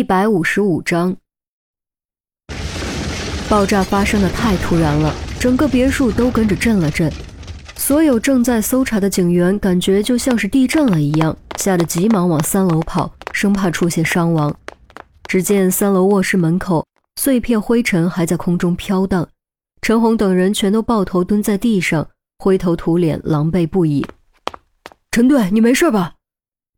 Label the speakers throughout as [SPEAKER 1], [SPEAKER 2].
[SPEAKER 1] 一百五十五章，爆炸发生的太突然了，整个别墅都跟着震了震。所有正在搜查的警员感觉就像是地震了一样，吓得急忙往三楼跑，生怕出现伤亡。只见三楼卧室门口，碎片灰尘还在空中飘荡，陈红等人全都抱头蹲在地上，灰头土脸，狼狈不已。陈队，你没事吧？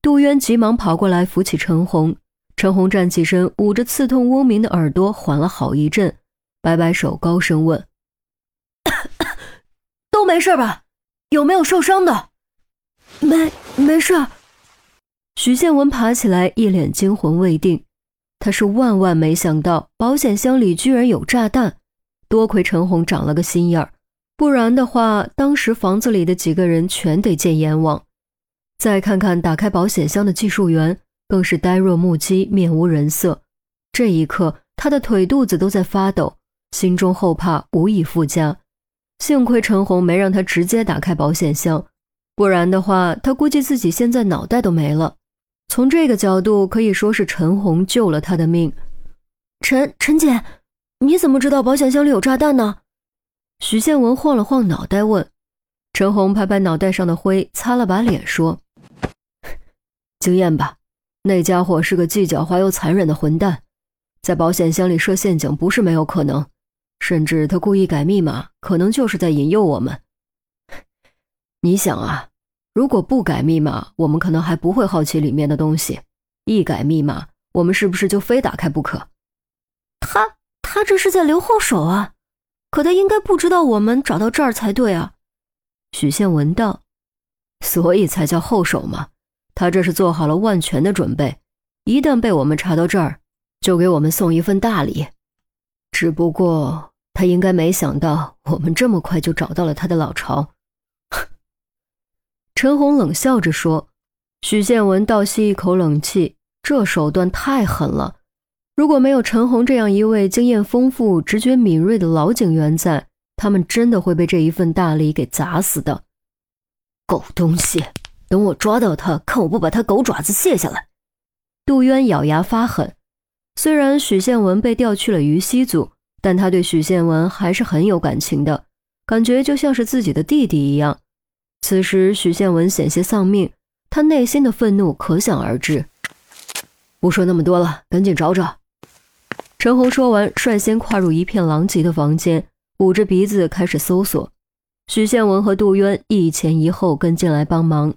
[SPEAKER 1] 杜渊急忙跑过来扶起陈红。陈红站起身，捂着刺痛嗡鸣的耳朵，缓了好一阵，摆摆手，高声问：“
[SPEAKER 2] 都没事吧？有没有受伤的？”“
[SPEAKER 3] 没，没事。”
[SPEAKER 1] 许建文爬起来，一脸惊魂未定。他是万万没想到，保险箱里居然有炸弹。多亏陈红长了个心眼儿，不然的话，当时房子里的几个人全得见阎王。再看看打开保险箱的技术员。更是呆若木鸡，面无人色。这一刻，他的腿肚子都在发抖，心中后怕无以复加。幸亏陈红没让他直接打开保险箱，不然的话，他估计自己现在脑袋都没了。从这个角度，可以说是陈红救了他的命。
[SPEAKER 3] 陈陈姐，你怎么知道保险箱里有炸弹呢？
[SPEAKER 1] 许宪文晃了晃脑袋问。陈红拍拍脑袋上的灰，擦了把脸说：“ 经验吧。”那家伙是个既狡猾又残忍的混蛋，在保险箱里设陷阱不是没有可能，甚至他故意改密码，可能就是在引诱我们。你想啊，如果不改密码，我们可能还不会好奇里面的东西；一改密码，我们是不是就非打开不可？
[SPEAKER 3] 他他这是在留后手啊！可他应该不知道我们找到这儿才对啊。
[SPEAKER 1] 许宪文道：“所以才叫后手嘛。”他这是做好了万全的准备，一旦被我们查到这儿，就给我们送一份大礼。只不过他应该没想到我们这么快就找到了他的老巢。陈红冷笑着说。许宪文倒吸一口冷气，这手段太狠了。如果没有陈红这样一位经验丰富、直觉敏锐的老警员在，他们真的会被这一份大礼给砸死的。狗东西！等我抓到他，看我不把他狗爪子卸下来！杜渊咬牙发狠。虽然许宪文被调去了于西组，但他对许宪文还是很有感情的，感觉就像是自己的弟弟一样。此时许宪文险些丧命，他内心的愤怒可想而知。不说那么多了，赶紧找找！陈红说完，率先跨入一片狼藉的房间，捂着鼻子开始搜索。许宪文和杜渊一前一后跟进来帮忙。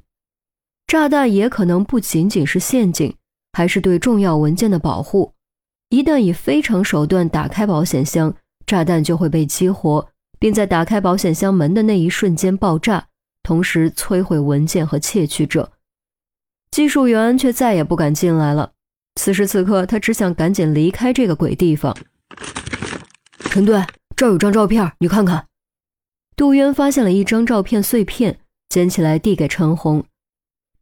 [SPEAKER 1] 炸弹也可能不仅仅是陷阱，还是对重要文件的保护。一旦以非常手段打开保险箱，炸弹就会被激活，并在打开保险箱门的那一瞬间爆炸，同时摧毁文件和窃取者。技术员却再也不敢进来了。此时此刻，他只想赶紧离开这个鬼地方。陈队，这儿有张照片，你看看。杜渊发现了一张照片碎片，捡起来递给陈红。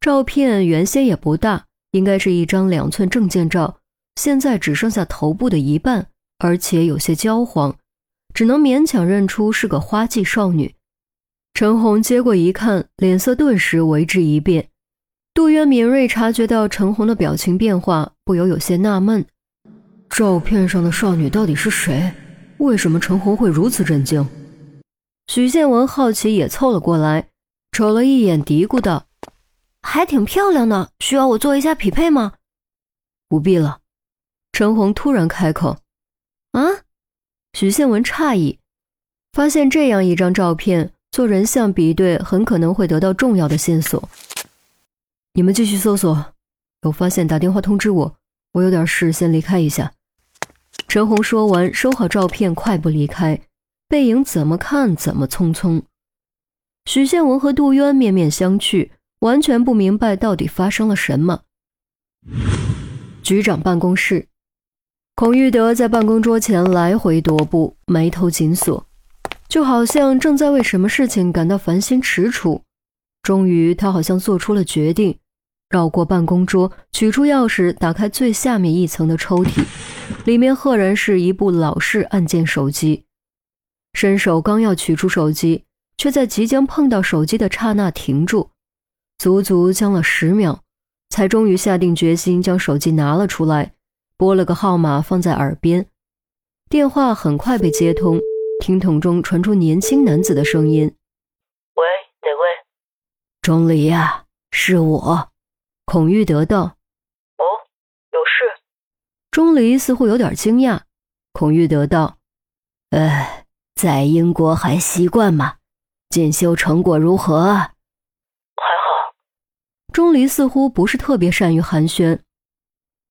[SPEAKER 1] 照片原先也不大，应该是一张两寸证件照，现在只剩下头部的一半，而且有些焦黄，只能勉强认出是个花季少女。陈红接过一看，脸色顿时为之一变。杜渊敏锐察觉到陈红的表情变化，不由有些纳闷：照片上的少女到底是谁？为什么陈红会如此震惊？许建文好奇也凑了过来，瞅了一眼，嘀咕道。
[SPEAKER 3] 还挺漂亮的，需要我做一下匹配吗？
[SPEAKER 1] 不必了。陈红突然开口。
[SPEAKER 3] 啊？
[SPEAKER 1] 许宪文诧异，发现这样一张照片做人像比对，很可能会得到重要的线索。你们继续搜索，有发现打电话通知我。我有点事，先离开一下。陈红说完，收好照片，快步离开，背影怎么看怎么匆匆。许宪文和杜渊面面相觑。完全不明白到底发生了什么。局长办公室，孔玉德在办公桌前来回踱步，眉头紧锁，就好像正在为什么事情感到烦心踟蹰。终于，他好像做出了决定，绕过办公桌，取出钥匙，打开最下面一层的抽屉，里面赫然是一部老式按键手机。伸手刚要取出手机，却在即将碰到手机的刹那停住。足足僵了十秒，才终于下定决心将手机拿了出来，拨了个号码放在耳边，电话很快被接通，听筒中传出年轻男子的声音：“
[SPEAKER 4] 喂，哪位？
[SPEAKER 1] 钟离呀，是我。”孔玉德道：“
[SPEAKER 4] 哦，有事。”
[SPEAKER 1] 钟离似乎有点惊讶。孔玉德道：“
[SPEAKER 5] 呃，在英国还习惯吗？进修成果如何？”“还
[SPEAKER 4] 好。”
[SPEAKER 1] 钟离似乎不是特别善于寒暄。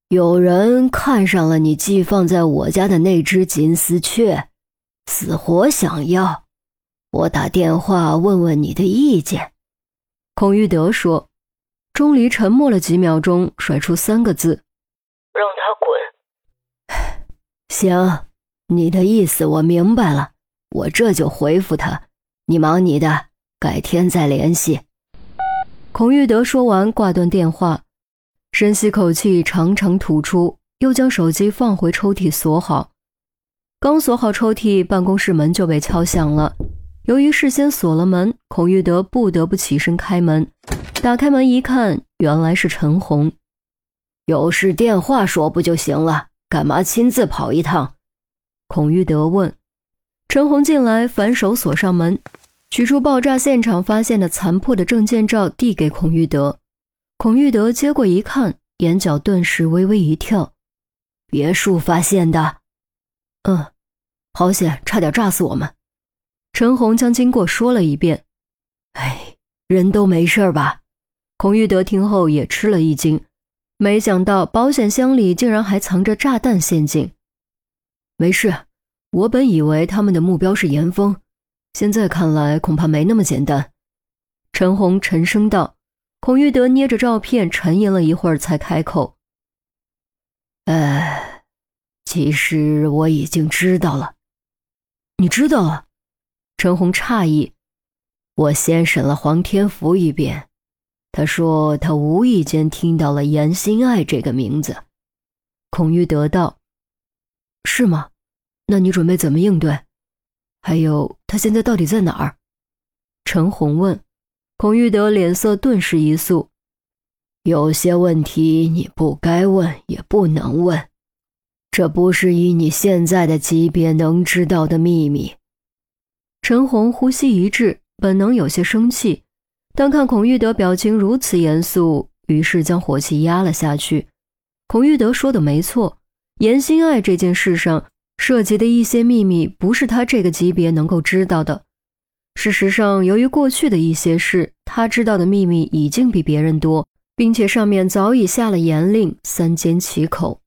[SPEAKER 5] 有人看上了你寄放在我家的那只金丝雀，死活想要。我打电话问问你的意见。”
[SPEAKER 1] 孔玉德说。钟离沉默了几秒钟，甩出三个字：“
[SPEAKER 4] 让他
[SPEAKER 5] 滚。”行，你的意思我明白了，我这就回复他。你忙你的，改天再联系。
[SPEAKER 1] 孔玉德说完，挂断电话，深吸口气，长长吐出，又将手机放回抽屉锁好。刚锁好抽屉，办公室门就被敲响了。由于事先锁了门，孔玉德不得不起身开门。打开门一看，原来是陈红。
[SPEAKER 5] 有事电话说不就行了？干嘛亲自跑一趟？
[SPEAKER 1] 孔玉德问。陈红进来，反手锁上门，取出爆炸现场发现的残破的证件照，递给孔玉德。孔玉德接过一看，眼角顿时微微一跳。
[SPEAKER 5] 别墅发现的。
[SPEAKER 1] 嗯，好险，差点炸死我们。陈红将经过说了一遍。
[SPEAKER 5] 哎，人都没事吧？
[SPEAKER 1] 孔玉德听后也吃了一惊，没想到保险箱里竟然还藏着炸弹陷阱。没事，我本以为他们的目标是严峰，现在看来恐怕没那么简单。陈红沉声道。孔玉德捏着照片沉吟了一会儿，才开口：“
[SPEAKER 5] 呃，其实我已经知道了。
[SPEAKER 1] 你知道了？”陈红诧异：“
[SPEAKER 5] 我先审了黄天福一遍。”他说：“他无意间听到了严心爱这个名字。”
[SPEAKER 1] 孔玉德道：“是吗？那你准备怎么应对？还有，他现在到底在哪儿？”陈红问。孔玉德脸色顿时一肃：“
[SPEAKER 5] 有些问题你不该问，也不能问，这不是以你现在的级别能知道的秘密。”
[SPEAKER 1] 陈红呼吸一滞，本能有些生气。但看孔玉德表情如此严肃，于是将火气压了下去。孔玉德说的没错，严心爱这件事上涉及的一些秘密，不是他这个级别能够知道的。事实上，由于过去的一些事，他知道的秘密已经比别人多，并且上面早已下了严令，三缄其口。